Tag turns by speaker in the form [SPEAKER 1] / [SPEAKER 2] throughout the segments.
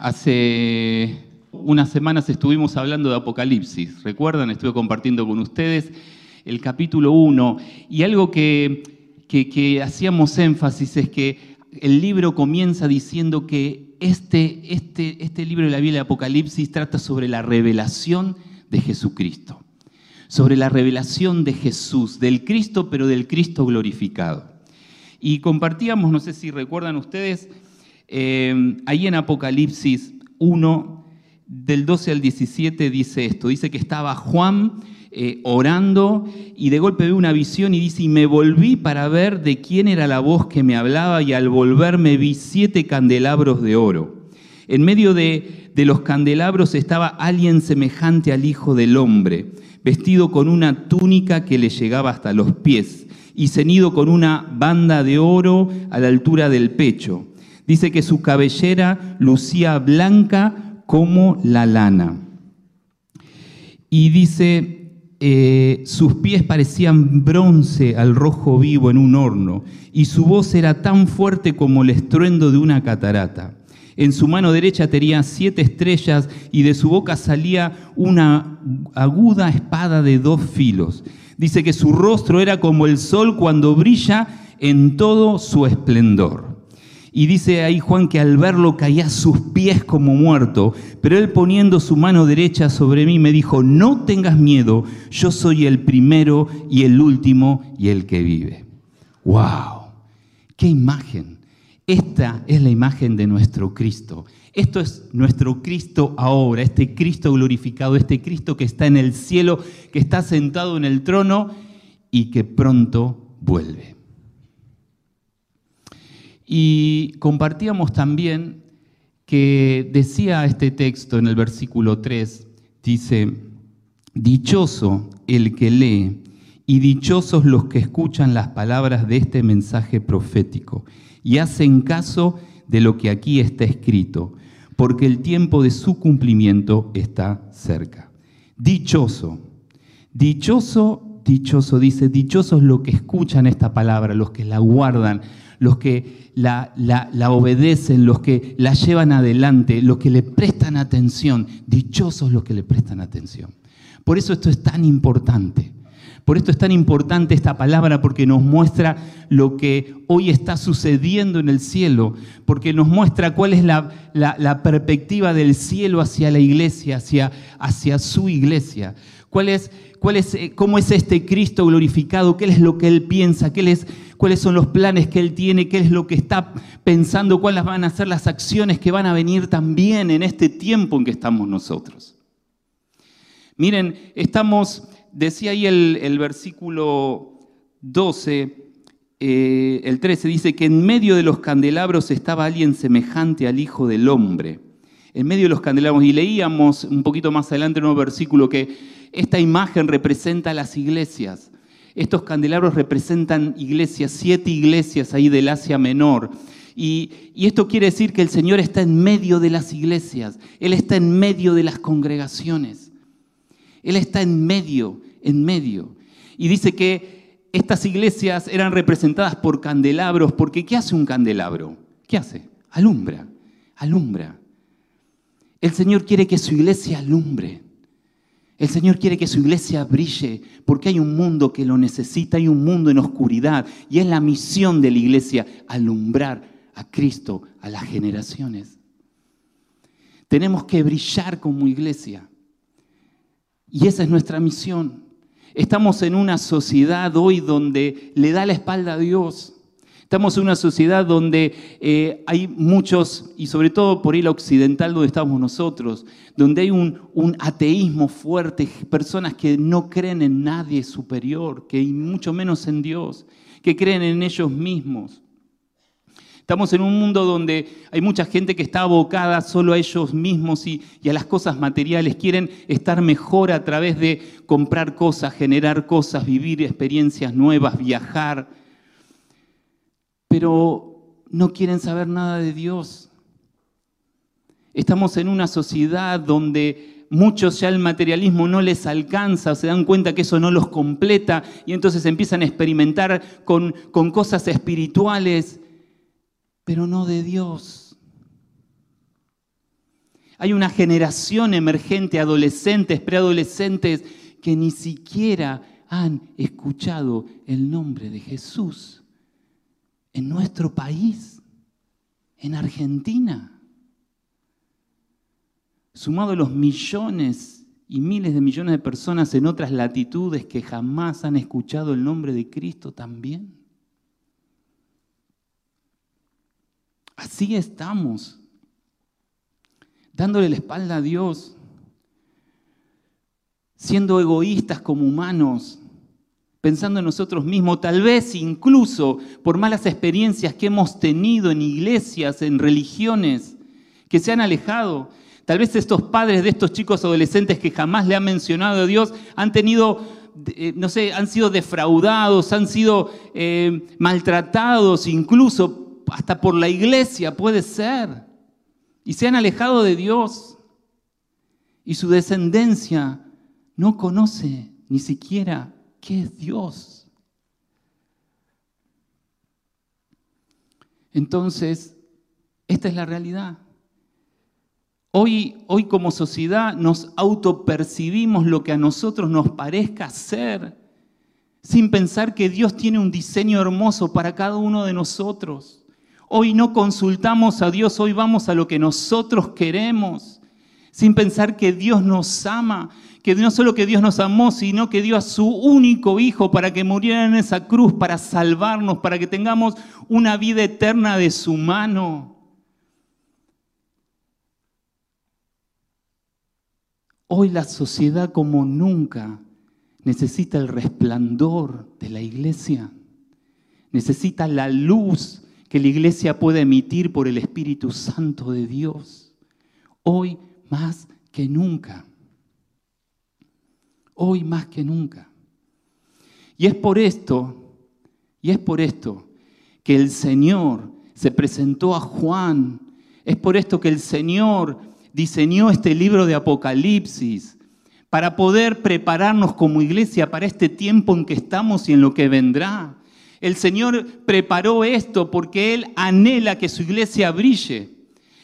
[SPEAKER 1] Hace unas semanas estuvimos hablando de Apocalipsis, ¿recuerdan? Estuve compartiendo con ustedes el capítulo 1 y algo que, que, hacíamos énfasis es que el libro comienza diciendo que este, este, este libro de la Biblia de Apocalipsis trata sobre la revelación de Jesucristo, sobre la revelación de Jesús, del Cristo, pero del Cristo glorificado. Y compartíamos, no sé si recuerdan ustedes, eh, ahí en Apocalipsis 1, del 12 al 17 dice esto, dice que estaba Juan eh, orando y de golpe ve una visión y dice, y me volví para ver de quién era la voz que me hablaba y al volverme vi siete candelabros de oro. En medio de, de los candelabros estaba alguien semejante al Hijo del Hombre, vestido con una túnica que le llegaba hasta los pies y ceñido con una banda de oro a la altura del pecho Dice que su cabellera lucía blanca como la lana. Y dice, eh, sus pies parecían bronce al rojo vivo en un horno, y su voz era tan fuerte como el estruendo de una catarata. En su mano derecha tenía siete estrellas y de su boca salía una aguda espada de dos filos. Dice que su rostro era como el sol cuando brilla en todo su esplendor. Y dice ahí Juan que al verlo caía a sus pies como muerto, pero él poniendo su mano derecha sobre mí me dijo, no tengas miedo, yo soy el primero y el último y el que vive. ¡Wow! ¡Qué imagen! Esta es la imagen de nuestro Cristo. Esto es nuestro Cristo ahora, este Cristo glorificado, este Cristo que está en el cielo, que está sentado en el trono y que pronto vuelve. Y compartíamos también que decía este texto en el versículo 3, dice, dichoso el que lee y dichosos los que escuchan las palabras de este mensaje profético y hacen caso de lo que aquí está escrito, porque el tiempo de su cumplimiento está cerca. Dichoso, dichoso, dichoso, dice, dichosos los que escuchan esta palabra, los que la guardan, los que la, obedecen, los que la llevan adelante, los que le prestan atención. Dichosos los que le prestan atención. Por eso esto es tan importante. Por esto es tan importante esta palabra porque nos muestra lo que hoy está sucediendo en el cielo, porque nos muestra cuál es la, perspectiva del cielo hacia la iglesia, hacia, hacia su iglesia. Cuál es, eh, cómo es este Cristo glorificado, qué es lo que Él piensa, qué es, cuáles son los planes que Él tiene, qué es lo que está pensando, cuáles van a ser las acciones que van a venir también en este tiempo en que estamos nosotros. Miren, estamos, decía ahí el, versículo 12, eh, el 13, dice que en medio de los candelabros estaba alguien semejante al Hijo del Hombre. En medio de los candelabros, y leíamos un poquito más adelante en un versículo que esta imagen representa las iglesias. Estos candelabros representan iglesias, siete iglesias ahí del Asia Menor. Y, esto quiere decir que el Señor está en medio de las iglesias, Él está en medio de las congregaciones. Él está en medio, en medio. Y dice que estas iglesias eran representadas por candelabros, porque ¿qué hace un candelabro? ¿Qué hace? Alumbra, alumbra. El Señor quiere que su iglesia alumbre. El Señor quiere que su iglesia brille porque hay un mundo que lo necesita, hay un mundo en oscuridad y es la misión de la iglesia alumbrar a Cristo a las generaciones. Tenemos que brillar como iglesia y esa es nuestra misión. Estamos en una sociedad hoy donde le da la espalda a Dios, Estamos en una sociedad donde eh, hay muchos, y sobre todo por la occidental donde estamos nosotros, donde hay un, un, ateísmo fuerte, personas que no creen en nadie superior, que mucho menos en Dios, que creen en ellos mismos. Estamos en un mundo donde hay mucha gente que está abocada solo a ellos mismos y, y, a las cosas materiales. Quieren estar mejor a través de comprar cosas, generar cosas, vivir experiencias nuevas, viajar pero no quieren saber nada de Dios. Estamos en una sociedad donde muchos ya el materialismo no les alcanza, se dan cuenta que eso no los completa y entonces empiezan a experimentar con, con cosas espirituales, pero no de Dios. Hay una generación emergente, adolescentes, preadolescentes, que ni siquiera han escuchado el nombre de Jesús en nuestro país, en Argentina. Sumado a los millones y miles de millones de personas en otras latitudes que jamás han escuchado el nombre de Cristo también. Así estamos, dándole la espalda a Dios, siendo egoístas como humanos, pensando en nosotros mismos, tal vez incluso por malas experiencias que hemos tenido en iglesias, en religiones, que se han alejado. Tal vez estos padres de estos chicos adolescentes que jamás le han mencionado a Dios han tenido, eh, no sé, han sido defraudados, han sido eh, maltratados, incluso hasta por la iglesia puede ser. Y se han alejado de Dios. Y su descendencia no conoce ni siquiera qué es Dios. Entonces, esta es la realidad. Hoy, hoy como sociedad nos autopercibimos lo que a nosotros nos parezca ser, sin pensar que Dios tiene un diseño hermoso para cada uno de nosotros. Hoy no consultamos a Dios, hoy vamos a lo que nosotros queremos, sin pensar que Dios nos ama, que no solo que Dios nos amó, sino que dio a su único Hijo para que muriera en esa cruz, para salvarnos, para que tengamos una vida eterna de su mano. Hoy la sociedad como nunca necesita el resplandor de la iglesia, necesita la luz que la iglesia puede emitir por el Espíritu Santo de Dios. Hoy más que nunca. Hoy más que nunca. Y es por esto, y es por esto que el Señor se presentó a Juan. Es por esto que el Señor diseñó este libro de Apocalipsis para poder prepararnos como iglesia para este tiempo en que estamos y en lo que vendrá. El Señor preparó esto porque Él anhela que su iglesia brille.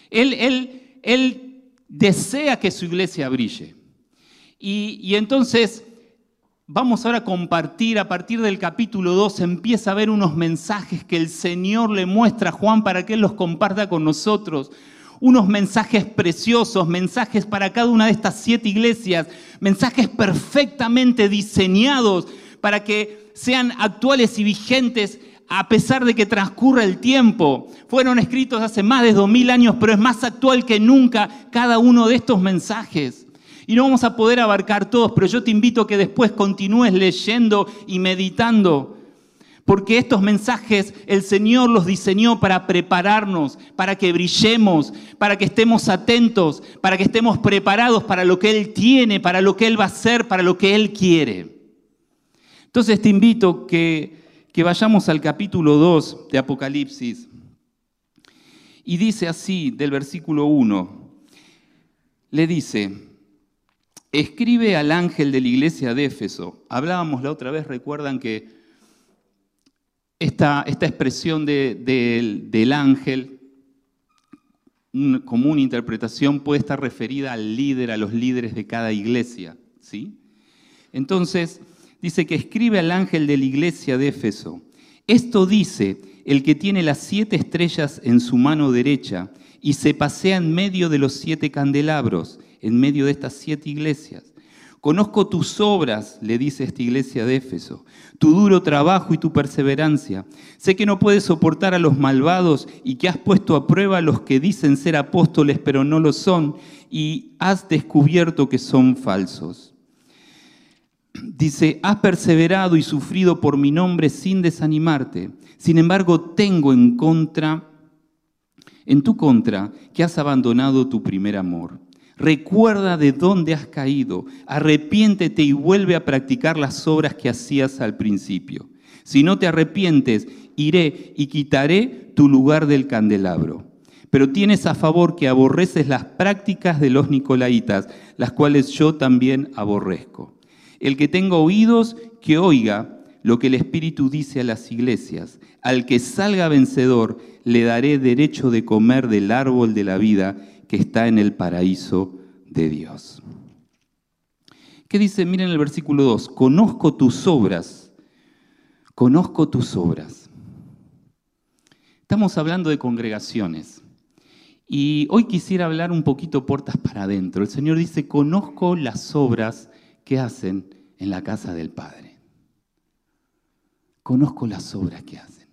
[SPEAKER 1] Él, él, él desea que su iglesia brille. Y, entonces vamos ahora a compartir, a partir del capítulo 2 empieza a ver unos mensajes que el Señor le muestra a Juan para que Él los comparta con nosotros unos mensajes preciosos, mensajes para cada una de estas siete iglesias, mensajes perfectamente diseñados para que sean actuales y vigentes a pesar de que transcurra el tiempo. Fueron escritos hace más de dos mil años, pero es más actual que nunca cada uno de estos mensajes. Y no vamos a poder abarcar todos, pero yo te invito a que después continúes leyendo y meditando porque estos mensajes el Señor los diseñó para prepararnos, para que brillemos, para que estemos atentos, para que estemos preparados para lo que Él tiene, para lo que Él va a hacer, para lo que Él quiere. Entonces te invito que, que vayamos al capítulo 2 de Apocalipsis. Y dice así del versículo 1, le dice, escribe al ángel de la iglesia de Éfeso. Hablábamos la otra vez, recuerdan que esta, expresión del ángel, como una interpretación, puede estar referida al líder, a los líderes de cada iglesia. ¿sí? Entonces, dice que escribe al ángel de la iglesia de Éfeso. Esto dice el que tiene las siete estrellas en su mano derecha y se pasea en medio de los siete candelabros, en medio de estas siete iglesias. Conozco tus obras, le dice esta iglesia de Éfeso, tu duro trabajo y tu perseverancia. Sé que no puedes soportar a los malvados y que has puesto a prueba a los que dicen ser apóstoles pero no lo son y has descubierto que son falsos. Dice, has perseverado y sufrido por mi nombre sin desanimarte. Sin embargo, tengo en contra, en tu contra, que has abandonado tu primer amor. Recuerda de dónde has caído, arrepiéntete y vuelve a practicar las obras que hacías al principio. Si no te arrepientes, iré y quitaré tu lugar del candelabro. Pero tienes a favor que aborreces las prácticas de los nicolaitas, las cuales yo también aborrezco. El que tenga oídos, que oiga lo que el Espíritu dice a las iglesias. Al que salga vencedor, le daré derecho de comer del árbol de la vida que está en el paraíso de Dios. ¿Qué dice? Miren el versículo 2, conozco tus obras, conozco tus obras. Estamos hablando de congregaciones. Y hoy quisiera hablar un poquito puertas para adentro. El Señor dice, conozco las obras que hacen en la casa del Padre. Conozco las obras que hacen.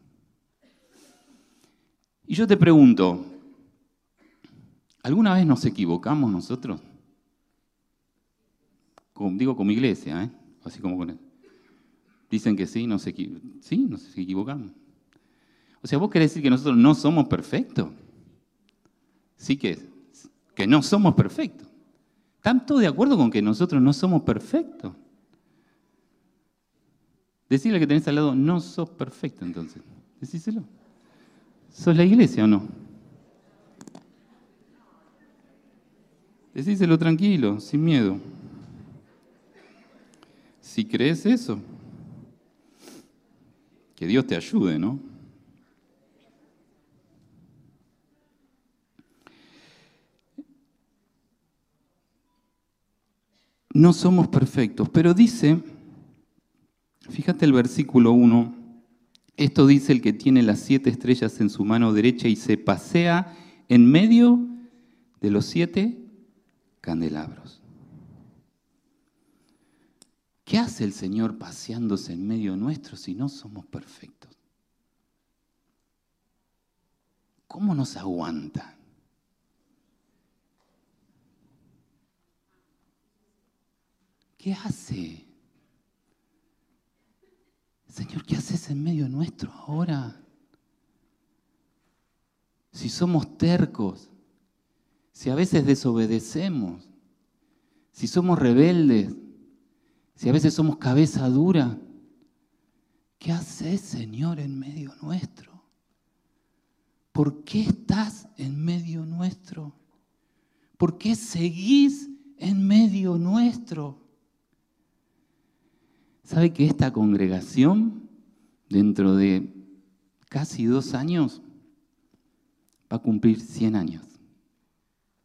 [SPEAKER 1] Y yo te pregunto, ¿alguna vez nos equivocamos nosotros? digo como iglesia, ¿eh? así como Dicen que sí, nos, sí, nos equivocamos. O sea, ¿vos querés decir que nosotros no somos perfectos? Sí que, que no somos perfectos. ¿Están todos de acuerdo con que nosotros no somos perfectos? Decirle que tenés al lado, no sos perfecto entonces. Decíselo. ¿Sos la iglesia o no? Decíselo tranquilo, sin miedo. Si crees eso, que Dios te ayude, ¿no? No somos perfectos, pero dice, fíjate el versículo 1, esto dice el que tiene las siete estrellas en su mano derecha y se pasea en medio de los siete candelabros. ¿Qué hace el Señor paseándose en medio nuestro si no somos perfectos? ¿Cómo nos aguanta? ¿Qué hace? Señor, ¿qué haces en medio nuestro ahora? Si somos tercos, si a veces desobedecemos, si somos rebeldes, si a veces somos cabeza dura, ¿qué haces, Señor, en medio nuestro? ¿Por qué estás en medio nuestro? ¿Por qué seguís en medio nuestro? ¿Sabe que esta congregación, dentro de casi dos años, va a cumplir 100 años?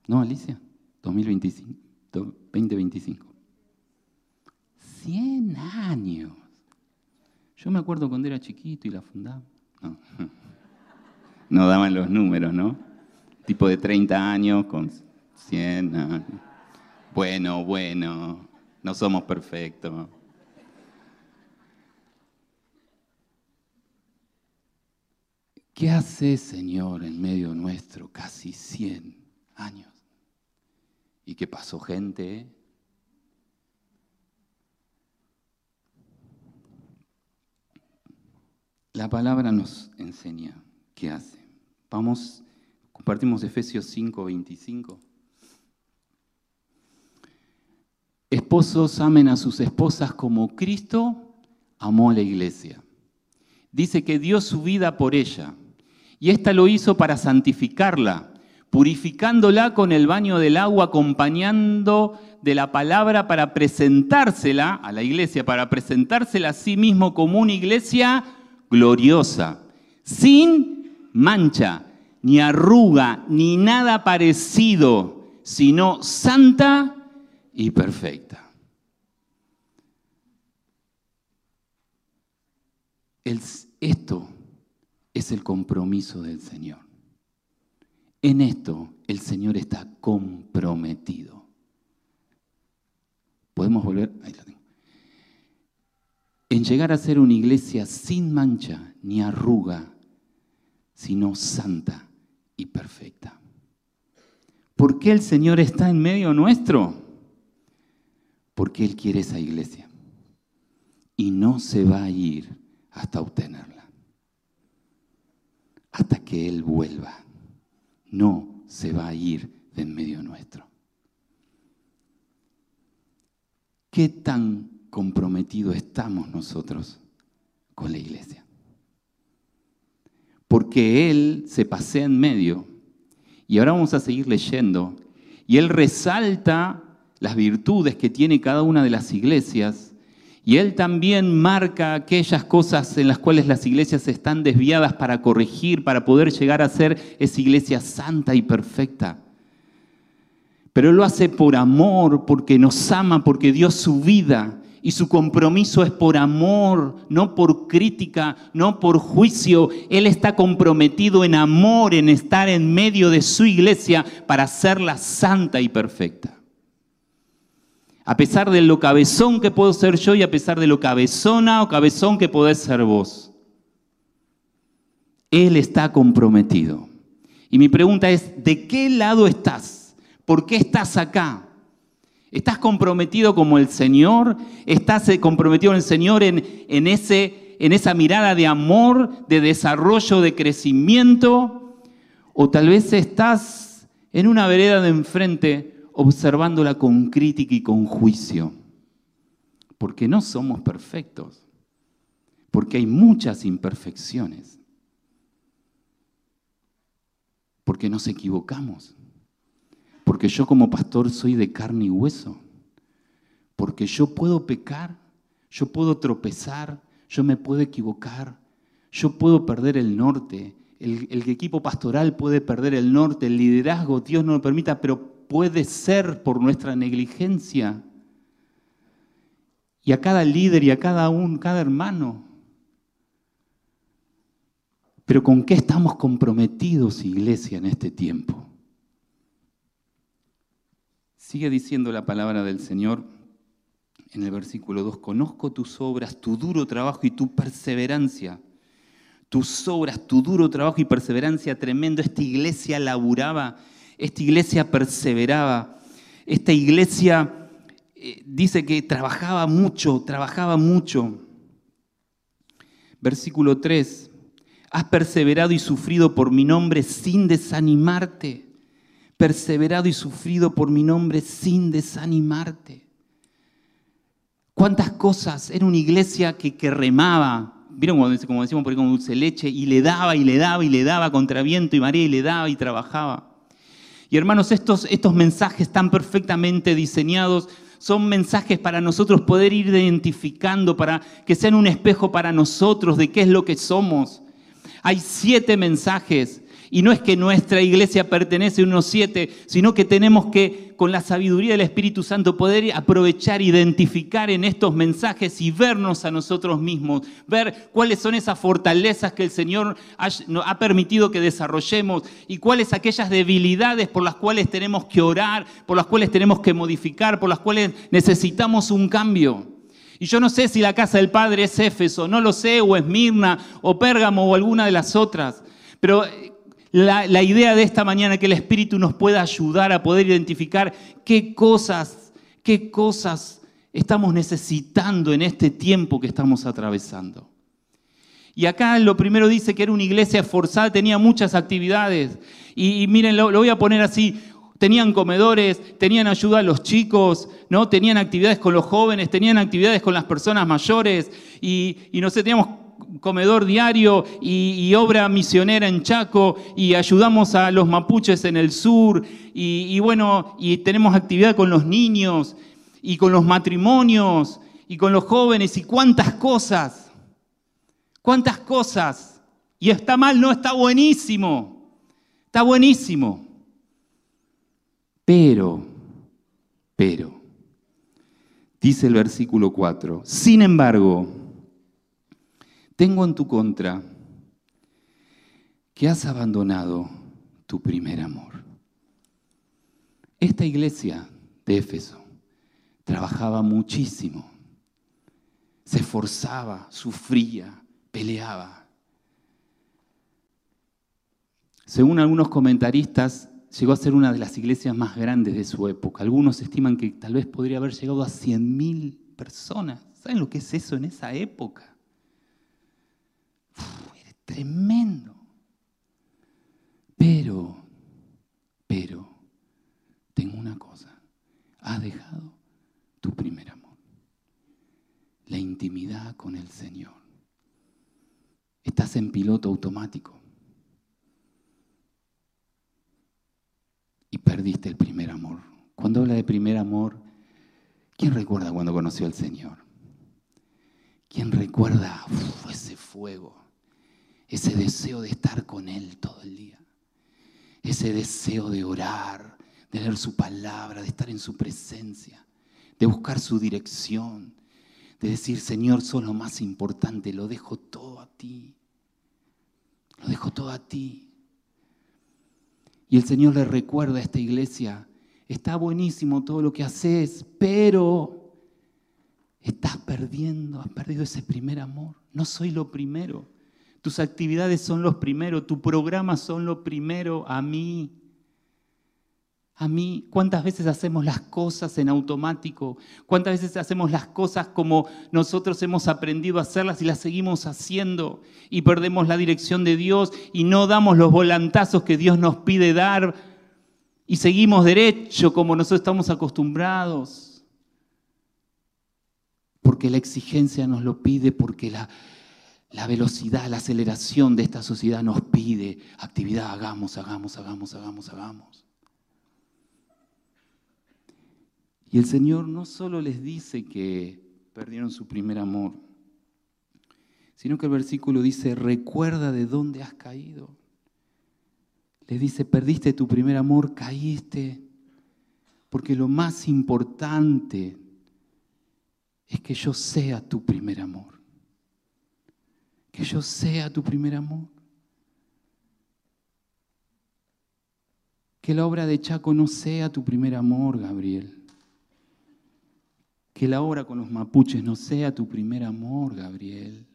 [SPEAKER 1] ¿No, Alicia? 2025, 2025. 100 años. Yo me acuerdo cuando era chiquito y la fundaba. No, no daban los números, ¿no? Tipo de 30 años con 100 años. Bueno, bueno, no somos perfectos. ¿Qué hace, Señor, en medio nuestro casi 100 años? ¿Y qué pasó gente? La palabra nos enseña qué hace. Vamos, compartimos Efesios 5, 25. Esposos amen a sus esposas como Cristo amó a la iglesia. Dice que dio su vida por ella y ésta lo hizo para santificarla, purificándola con el baño del agua, acompañando de la palabra para presentársela a la iglesia, para presentársela a sí mismo como una iglesia gloriosa, sin mancha, ni arruga, ni nada parecido, sino santa y perfecta. esto es el compromiso del Señor. En esto el Señor está comprometido. ¿Podemos volver? Ahí la tengo. En llegar a ser una iglesia sin mancha ni arruga, sino santa y perfecta. ¿Por qué el Señor está en medio nuestro? Porque Él quiere esa iglesia. Y no se va a ir hasta obtenerla hasta que Él vuelva. No se va a ir de en medio nuestro. ¿Qué tan comprometidos estamos nosotros con la iglesia? Porque Él se pasea en medio y ahora vamos a seguir leyendo y Él resalta las virtudes que tiene cada una de las iglesias y Él también marca aquellas cosas en las cuales las iglesias están desviadas para corregir, para poder llegar a ser esa iglesia santa y perfecta. pero lo hace por amor, porque nos ama, porque dio su vida y su compromiso es por amor, no por crítica, no por juicio. Él está comprometido en amor, en estar en medio de su iglesia para hacerla santa y perfecta. A pesar de lo cabezón que puedo ser yo y a pesar de lo cabezona o cabezón que podés ser vos. Él está comprometido. Y mi pregunta es, ¿de qué lado estás? ¿Por qué estás acá? ¿Estás comprometido como el Señor? ¿Estás eh, comprometido en el Señor en, en, ese, en esa mirada de amor, de desarrollo, de crecimiento? ¿O tal vez estás en una vereda de enfrente observándola con crítica y con juicio? Porque no somos perfectos, porque hay muchas imperfecciones, porque nos equivocamos porque yo como pastor soy de carne y hueso. Porque yo puedo pecar, yo puedo tropezar, yo me puedo equivocar, yo puedo perder el norte. El, equipo pastoral puede perder el norte, el liderazgo, Dios no lo permita, pero puede ser por nuestra negligencia. Y a cada líder y a cada un, cada hermano. Pero ¿con qué estamos comprometidos, iglesia, en este tiempo? Sigue diciendo la palabra del Señor en el versículo 2, conozco tus obras, tu duro trabajo y tu perseverancia. Tus obras, tu duro trabajo y perseverancia tremendo. Esta iglesia laburaba, esta iglesia perseveraba, esta iglesia eh, dice que trabajaba mucho, trabajaba mucho. Versículo 3, has perseverado y sufrido por mi nombre sin desanimarte perseverado y sufrido por mi nombre sin desanimarte. ¿Cuántas cosas? Era una iglesia que, que remaba. ¿Vieron como decimos por ahí con dulce leche? Y le daba y le daba y le daba contra viento y María y le daba y trabajaba. Y hermanos, estos, estos mensajes tan perfectamente diseñados son mensajes para nosotros poder ir identificando, para que sean un espejo para nosotros de qué es lo que somos. Hay siete mensajes y no es que nuestra iglesia pertenece a unos siete, sino que tenemos que, con la sabiduría del Espíritu Santo, poder aprovechar, identificar en estos mensajes y vernos a nosotros mismos, ver cuáles son esas fortalezas que el Señor ha, permitido que desarrollemos y cuáles aquellas debilidades por las cuales tenemos que orar, por las cuales tenemos que modificar, por las cuales necesitamos un cambio. Y yo no sé si la casa del Padre es Éfeso, no lo sé, o es Mirna, o Pérgamo, o alguna de las otras. Pero la, idea de esta mañana que el Espíritu nos pueda ayudar a poder identificar qué cosas, qué cosas estamos necesitando en este tiempo que estamos atravesando. Y acá lo primero dice que era una iglesia esforzada, tenía muchas actividades. Y, miren, lo, voy a poner así. Tenían comedores, tenían ayuda a los chicos, ¿no? tenían actividades con los jóvenes, tenían actividades con las personas mayores. Y, y no sé, teníamos comedor diario y, obra misionera en Chaco y ayudamos a los mapuches en el sur y, bueno, y tenemos actividad con los niños y con los matrimonios y con los jóvenes y cuántas cosas, cuántas cosas. Y está mal, no, está buenísimo, está buenísimo. Pero, pero, dice el versículo 4, sin embargo, tengo en tu contra que has abandonado tu primer amor. Esta iglesia de Éfeso trabajaba muchísimo, se esforzaba, sufría, peleaba. Según algunos comentaristas, llegó a ser una de las iglesias más grandes de su época. Algunos estiman que tal vez podría haber llegado a 100.000 personas. ¿Saben lo que es eso en esa época? Tremendo. Pero, pero, tengo una cosa, has dejado tu primer amor, la intimidad con el Señor. Estás en piloto automático y perdiste el primer amor. Cuando habla de primer amor, ¿quién recuerda cuando conoció al Señor? ¿Quién recuerda ese fuego? Ese deseo de estar con Él todo el día, ese deseo de orar, de leer su palabra, de estar en su presencia, de buscar su dirección, de decir, Señor, sos lo más importante, lo dejo todo a ti. Lo dejo todo a ti. Y el Señor le recuerda a esta iglesia, está buenísimo todo lo que haces, pero estás perdiendo, has perdido ese primer amor. No soy lo primero. Tus actividades son los primeros, tu programa son lo primero a mí. A mí, cuántas veces hacemos las cosas en automático, cuántas veces hacemos las cosas como nosotros hemos aprendido a hacerlas y las seguimos haciendo y perdemos la dirección de Dios y no damos los volantazos que Dios nos pide dar y seguimos derecho como nosotros estamos acostumbrados. Porque la exigencia nos lo pide, porque la, la velocidad, la aceleración de esta sociedad nos pide actividad, hagamos, hagamos, hagamos, hagamos, hagamos. Y el Señor no solo les dice que perdieron su primer amor, sino que el versículo dice, recuerda de dónde has caído. Les dice, perdiste tu primer amor, caíste, porque lo más importante es que yo sea tu primer amor. Que yo sea tu primer amor. Que la obra de Chaco no sea tu primer amor, Gabriel. Que la obra con los mapuches no sea tu primer amor, Gabriel.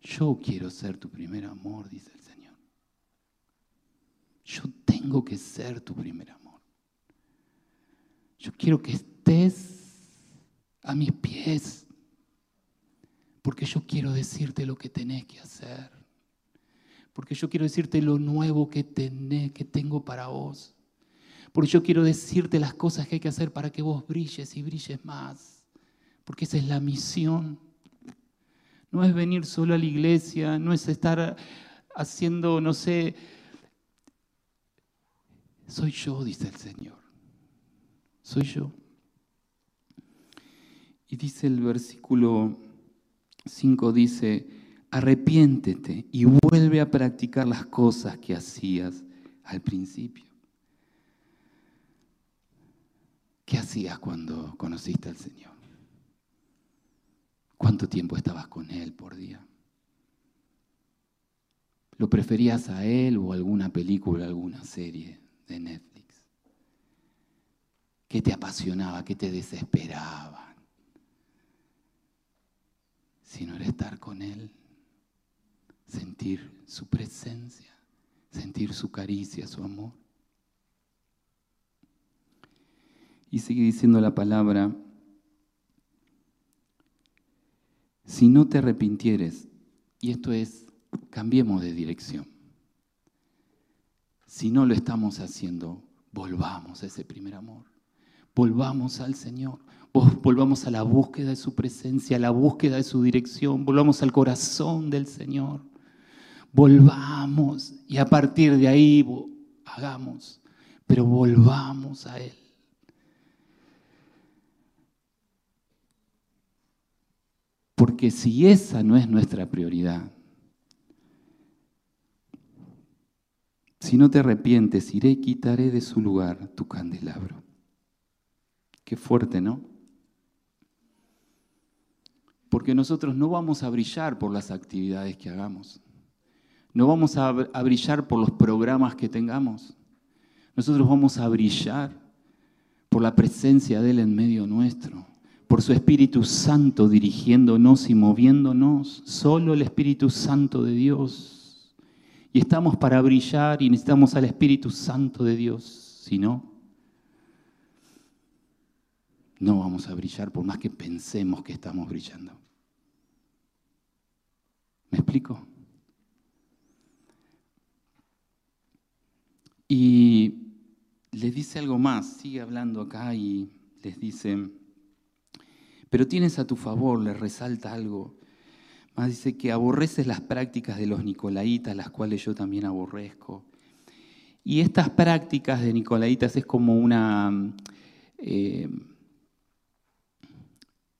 [SPEAKER 1] Yo quiero ser tu primer amor, dice el Señor. Yo tengo que ser tu primer amor. Yo quiero que estés a mis pies, porque yo quiero decirte lo que tenés que hacer, porque yo quiero decirte lo nuevo que, tenés, que tengo para vos. Porque yo quiero decirte las cosas que hay que hacer para que vos brilles y brilles más. Porque esa es la misión. No es venir solo a la iglesia, no es estar haciendo, no sé, soy yo, dice el Señor. Soy yo. Y dice el versículo 5, dice, arrepiéntete y vuelve a practicar las cosas que hacías al principio. ¿Qué hacías cuando conociste al Señor? ¿Cuánto tiempo estabas con Él por día? ¿Lo preferías a Él o alguna película, alguna serie de Netflix? ¿Qué te apasionaba? ¿Qué te desesperaba? Si no era estar con Él, sentir su presencia, sentir su caricia, su amor. Y sigue diciendo la palabra, si no te arrepintieres, y esto es, cambiemos de dirección. Si no lo estamos haciendo, volvamos a ese primer amor. Volvamos al Señor. Volvamos a la búsqueda de su presencia, a la búsqueda de su dirección. Volvamos al corazón del Señor. Volvamos y a partir de ahí hagamos, pero volvamos a Él. Porque si esa no es nuestra prioridad, si no te arrepientes, iré y quitaré de su lugar tu candelabro. Qué fuerte, ¿no? Porque nosotros no vamos a brillar por las actividades que hagamos. No vamos a, brillar por los programas que tengamos. Nosotros vamos a brillar por la presencia de Él en medio nuestro por su Espíritu Santo dirigiéndonos y moviéndonos, solo el Espíritu Santo de Dios. Y estamos para brillar y necesitamos al Espíritu Santo de Dios, si no, no vamos a brillar por más que pensemos que estamos brillando. ¿Me explico? Y les dice algo más, sigue hablando acá y les dice, pero tienes a tu favor, le resalta algo. Más dice que aborreces las prácticas de los nicolaitas, las cuales yo también aborrezco. Y estas prácticas de nicolaitas es como una... Eh,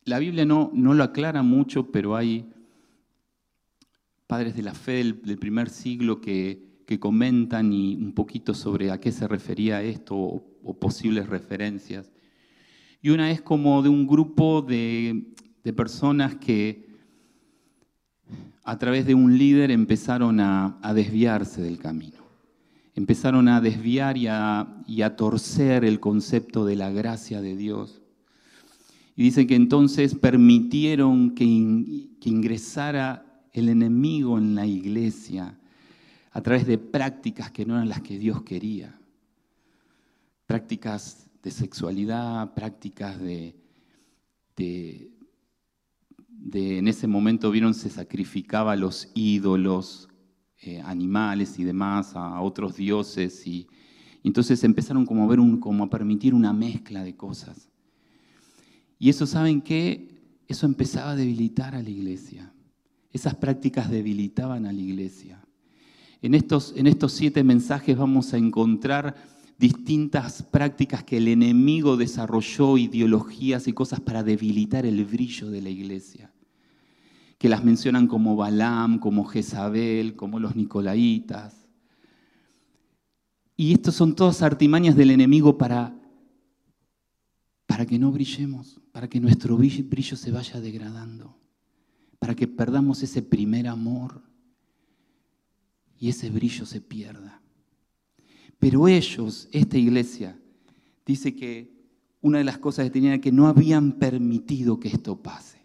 [SPEAKER 1] la Biblia no, no lo aclara mucho, pero hay padres de la fe del, primer siglo que, comentan un poquito sobre a qué se refería esto o, posibles referencias. Y una es como de un grupo de, personas que a través de un líder empezaron a, desviarse del camino. Empezaron a desviar y a torcer el concepto de la gracia de Dios y dice que entonces permitieron que, ingresara el enemigo en la iglesia a través de prácticas que no eran las que Dios quería. Prácticas de sexualidad, prácticas de, de, en ese momento vieron se sacrificaba a los ídolos, eh, animales y demás, a otros dioses y, entonces empezaron como a ver un, como a permitir una mezcla de cosas. Y eso, ¿saben qué? Eso empezaba a debilitar a la iglesia. Esas prácticas debilitaban a la iglesia. En estos, en estos siete mensajes vamos a encontrar distintas prácticas que el enemigo desarrolló, ideologías y cosas para debilitar el brillo de la iglesia. Que las mencionan como Balaam, como Jezabel, como los Nicolaitas. Y estos son todas artimañas del enemigo para para que no brillemos, para que nuestro brillo se vaya degradando, para que perdamos ese primer amor y ese brillo se pierda. Pero ellos, esta iglesia, dice que una de las cosas que tenían era que no habían permitido que esto pase.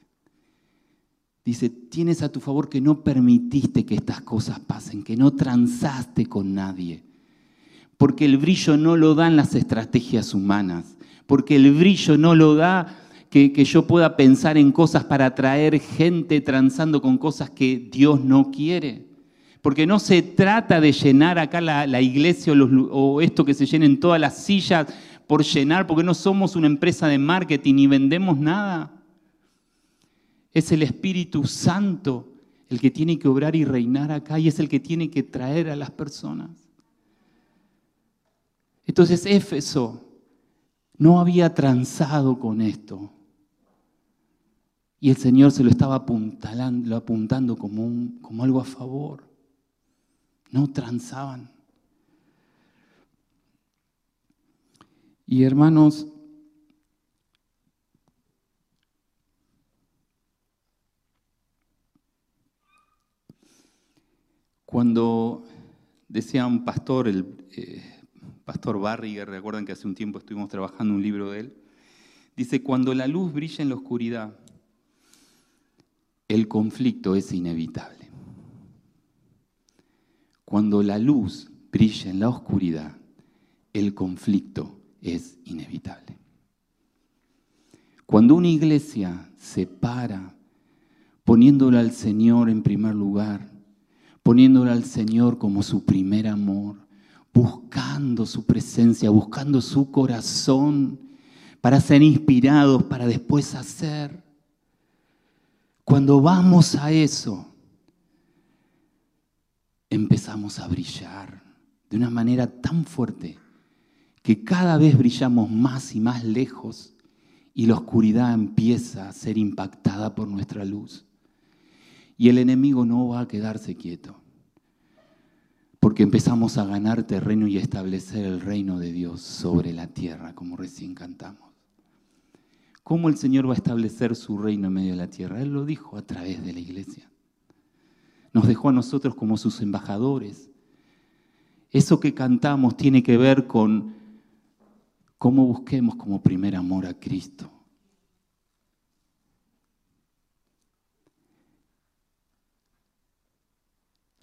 [SPEAKER 1] Dice, tienes a tu favor que no permitiste que estas cosas pasen, que no transaste con nadie, porque el brillo no lo dan las estrategias humanas, porque el brillo no lo da que, yo pueda pensar en cosas para atraer gente transando con cosas que Dios no quiere. Porque no se trata de llenar acá la, iglesia o, esto que se llenen todas las sillas por llenar, porque no somos una empresa de marketing y vendemos nada. Es el Espíritu Santo el que tiene que obrar y reinar acá y es el que tiene que traer a las personas. Entonces Éfeso no había transado con esto. Y el Señor se lo estaba apuntando como, como algo a favor. No transaban. Y hermanos, cuando decía un pastor, el, eh, pastor Barriger, recuerdan que hace un tiempo estuvimos trabajando un libro de él, dice, cuando la luz brilla en la oscuridad, el conflicto es inevitable. Cuando la luz brilla en la oscuridad, el conflicto es inevitable. Cuando una iglesia se para poniéndola al Señor en primer lugar, poniéndola al Señor como su primer amor, buscando su presencia, buscando su corazón para ser inspirados, para después hacer. Cuando vamos a eso, empezamos a brillar de una manera tan fuerte que cada vez brillamos más y más lejos y la oscuridad empieza a ser impactada por nuestra luz. Y el enemigo no va a quedarse quieto porque empezamos a ganar terreno y establecer el reino de Dios sobre la tierra, como recién cantamos. ¿Cómo el Señor va a establecer su reino en medio de la tierra? Él lo dijo a través de la iglesia. Nos dejó a nosotros como sus embajadores. Eso que cantamos tiene que ver con cómo busquemos como primer amor a Cristo.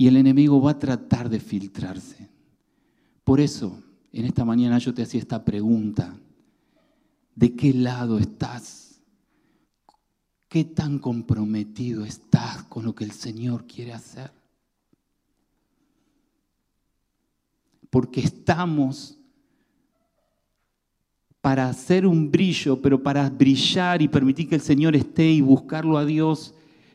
[SPEAKER 1] Y el enemigo va a tratar de filtrarse. Por eso, en esta mañana yo te hacía esta pregunta. ¿De qué lado estás? ¿Qué tan comprometido estás con lo que el Señor quiere hacer? Porque estamos para hacer un brillo, pero para brillar y permitir que el Señor esté y buscarlo a Dios,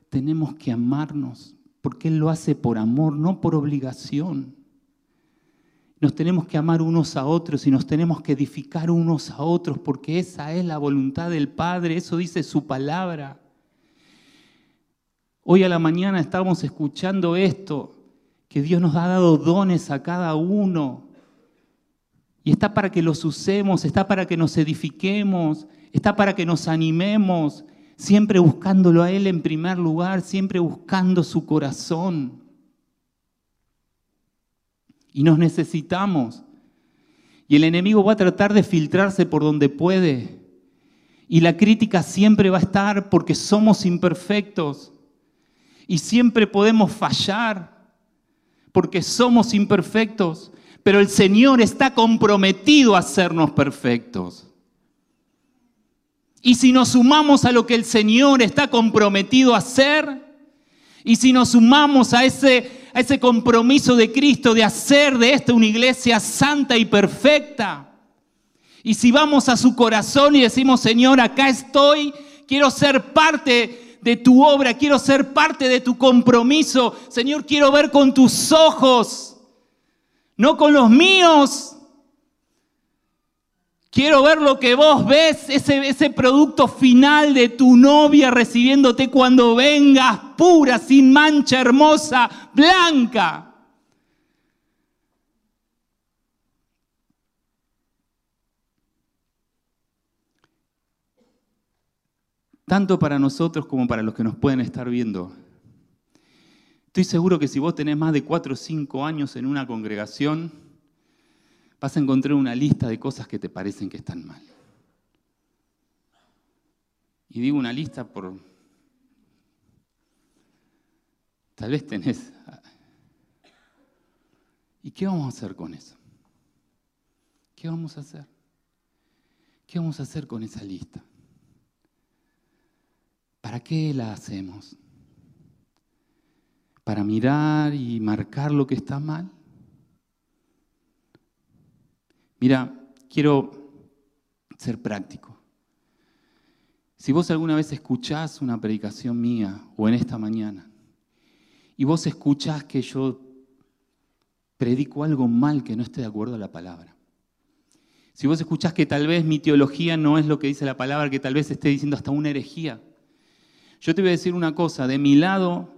[SPEAKER 1] tenemos que amarnos porque Él lo hace por amor, no por obligación. Nos tenemos que amar unos a otros y nos tenemos que edificar unos a otros porque esa es la voluntad del Padre, eso dice su palabra. Hoy a la mañana estábamos escuchando esto, que Dios nos ha dado dones a cada uno. Y está para que los usemos, está para que nos edifiquemos, está para que nos animemos, siempre buscándolo a Él en primer lugar, siempre buscando su corazón. Y nos necesitamos. Y el enemigo va a tratar de filtrarse por donde puede. Y la crítica siempre va a estar porque somos imperfectos. Y siempre podemos fallar porque somos imperfectos. Pero el Señor está comprometido a hacernos perfectos. Y si nos sumamos a lo que el Señor está comprometido a hacer, y si nos sumamos a ese, a ese compromiso de Cristo de hacer de esta una iglesia santa y perfecta, y si vamos a su corazón y decimos, Señor, acá estoy, quiero ser parte de tu obra, quiero ser parte de tu compromiso, Señor, quiero ver con tus ojos, no con los míos. Quiero ver lo que vos ves, ese, ese producto final de tu novia recibiéndote cuando vengas, pura, sin mancha, hermosa, blanca. tanto para nosotros como para los que nos pueden estar viendo. Estoy seguro que si vos tenés más de cuatro o cinco años en una congregación, vas a encontrar una lista de cosas que te parecen que están mal. Y digo una lista por... Tal vez tenés... ¿Y qué vamos a hacer con eso? ¿Qué vamos a hacer? ¿Qué vamos a hacer con esa lista? ¿Para qué la hacemos? ¿Para mirar y marcar lo que está mal? Mira, quiero ser práctico. Si vos alguna vez escuchás una predicación mía o en esta mañana, y vos escuchás que yo predico algo mal que no esté de acuerdo a la palabra, si vos escuchás que tal vez mi teología no es lo que dice la palabra, que tal vez esté diciendo hasta una herejía, yo te voy a decir una cosa, de mi lado,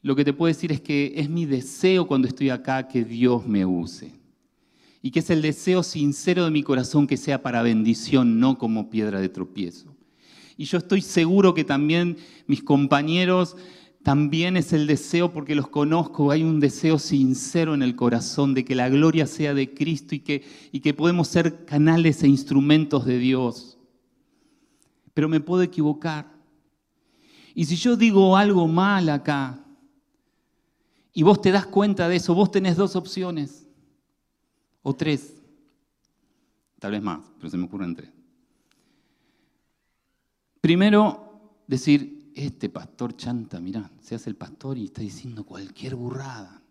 [SPEAKER 1] lo que te puedo decir es que es mi deseo cuando estoy acá que Dios me use y que es el deseo sincero de mi corazón que sea para bendición, no como piedra de tropiezo. Y yo estoy seguro que también mis compañeros, también es el deseo, porque los conozco, hay un deseo sincero en el corazón de que la gloria sea de Cristo y que, y que podemos ser canales e instrumentos de Dios. Pero me puedo equivocar. Y si yo digo algo mal acá, y vos te das cuenta de eso, vos tenés dos opciones o tres, tal vez más, pero se me ocurren tres. Primero, decir, este pastor chanta, mirá, se hace el pastor y está diciendo cualquier burrada.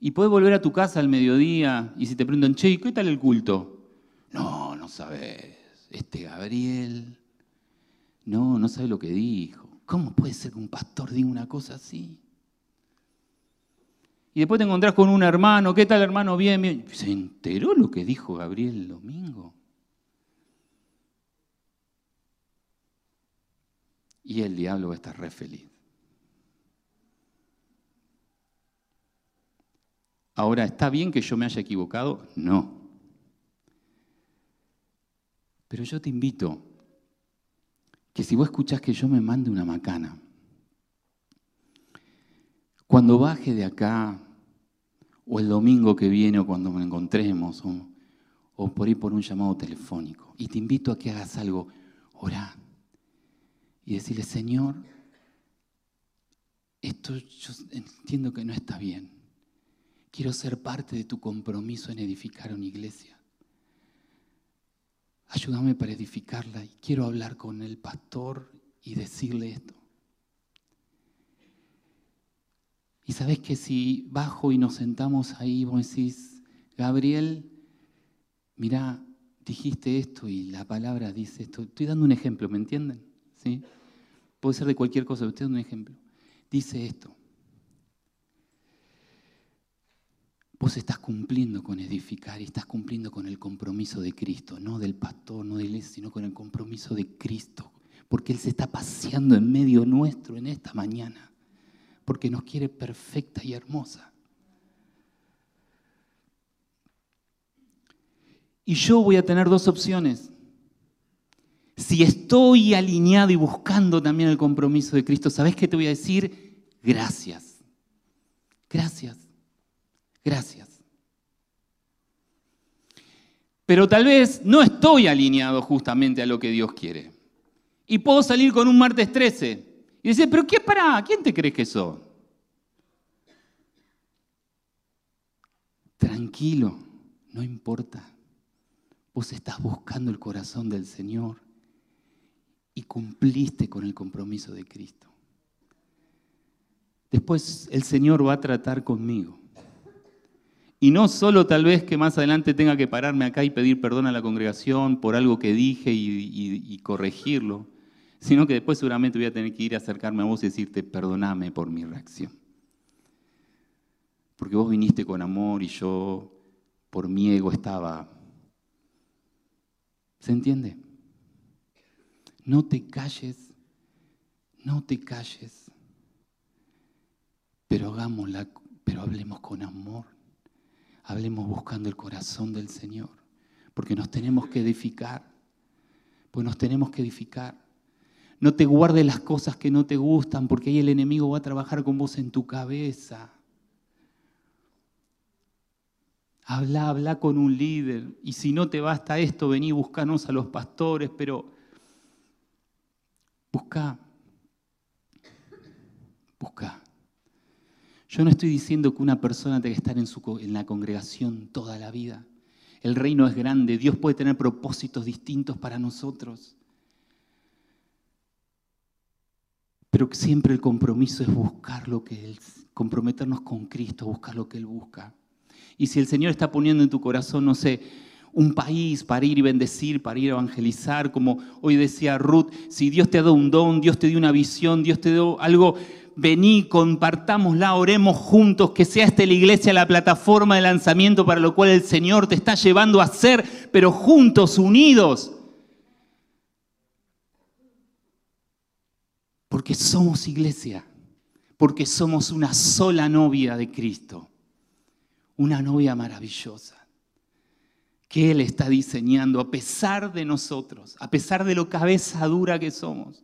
[SPEAKER 1] Y puedes volver a tu casa al mediodía y si te preguntan, che, ¿qué tal el culto? No, no sabes. Este Gabriel, no, no sabe lo que dijo. ¿Cómo puede ser que un pastor diga una cosa así? Y después te encontrás con un hermano, ¿qué tal hermano? Bien, bien. ¿Se enteró lo que dijo Gabriel el domingo? Y el diablo va a estar re feliz. Ahora, ¿está bien que yo me haya equivocado? No. Pero yo te invito que si vos escuchás que yo me mande una macana, cuando baje de acá, o el domingo que viene, o cuando nos encontremos, o, por ir por un llamado telefónico, y te invito a que hagas algo, orá, y decirle, Señor, esto yo entiendo que no está bien. Quiero ser parte de tu compromiso en edificar una iglesia. Ayúdame para edificarla y quiero hablar con el pastor y decirle esto. Y sabes que si bajo y nos sentamos ahí, vos decís, Gabriel, mira, dijiste esto y la palabra dice esto. Estoy dando un ejemplo, ¿me entienden? ¿Sí? Puede ser de cualquier cosa, estoy dando un ejemplo. Dice esto. Vos estás cumpliendo con edificar y estás cumpliendo con el compromiso de Cristo, no del pastor, no de iglesia, sino con el compromiso de Cristo, porque Él se está paseando en medio nuestro en esta mañana porque nos quiere perfecta y hermosa. Y yo voy a tener dos opciones. Si estoy alineado y buscando también el compromiso de Cristo, ¿sabes qué te voy a decir? Gracias. Gracias. Gracias. Pero tal vez no estoy alineado justamente a lo que Dios quiere. Y puedo salir con un martes 13 y decir, pero ¿qué para? ¿Quién te crees que sos? Tranquilo, no importa. Vos estás buscando el corazón del Señor y cumpliste con el compromiso de Cristo. Después el Señor va a tratar conmigo. Y no solo tal vez que más adelante tenga que pararme acá y pedir perdón a la congregación por algo que dije y, corregirlo, sino que después seguramente voy a tener que ir a acercarme a vos y decirte, perdoname por mi reacción. Porque vos viniste con amor y yo por mi ego estaba ¿Se entiende? No te calles, no te calles, pero hagámosla, pero hablemos con amor, hablemos buscando el corazón del Señor, porque nos tenemos que edificar, pues nos tenemos que edificar. No te guardes las cosas que no te gustan, porque ahí el enemigo va a trabajar con vos en tu cabeza. Habla, habla con un líder. Y si no te basta esto, vení, buscanos a los pastores, pero busca, busca. Yo no estoy diciendo que una persona tenga que estar en, su, en la congregación toda la vida. El reino es grande, Dios puede tener propósitos distintos para nosotros. Pero siempre el compromiso es buscar lo que Él, comprometernos con Cristo, buscar lo que Él busca. Y si el Señor está poniendo en tu corazón, no sé, un país para ir y bendecir, para ir a evangelizar, como hoy decía Ruth, si Dios te ha dado un don, Dios te dio una visión, Dios te dio algo, vení, compartámosla, oremos juntos, que sea esta la iglesia la plataforma de lanzamiento para lo cual el Señor te está llevando a ser, pero juntos, unidos. Porque somos iglesia, porque somos una sola novia de Cristo una novia maravillosa que Él está diseñando a pesar de nosotros, a pesar de lo cabeza dura que somos,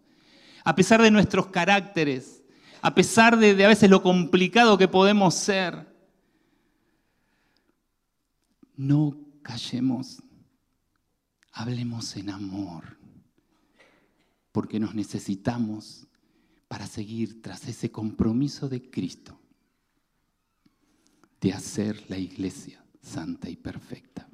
[SPEAKER 1] a pesar de nuestros caracteres, a pesar de, a veces lo complicado que podemos ser. No callemos, hablemos en amor, porque nos necesitamos para seguir tras ese compromiso de Cristo de hacer la iglesia santa y perfecta.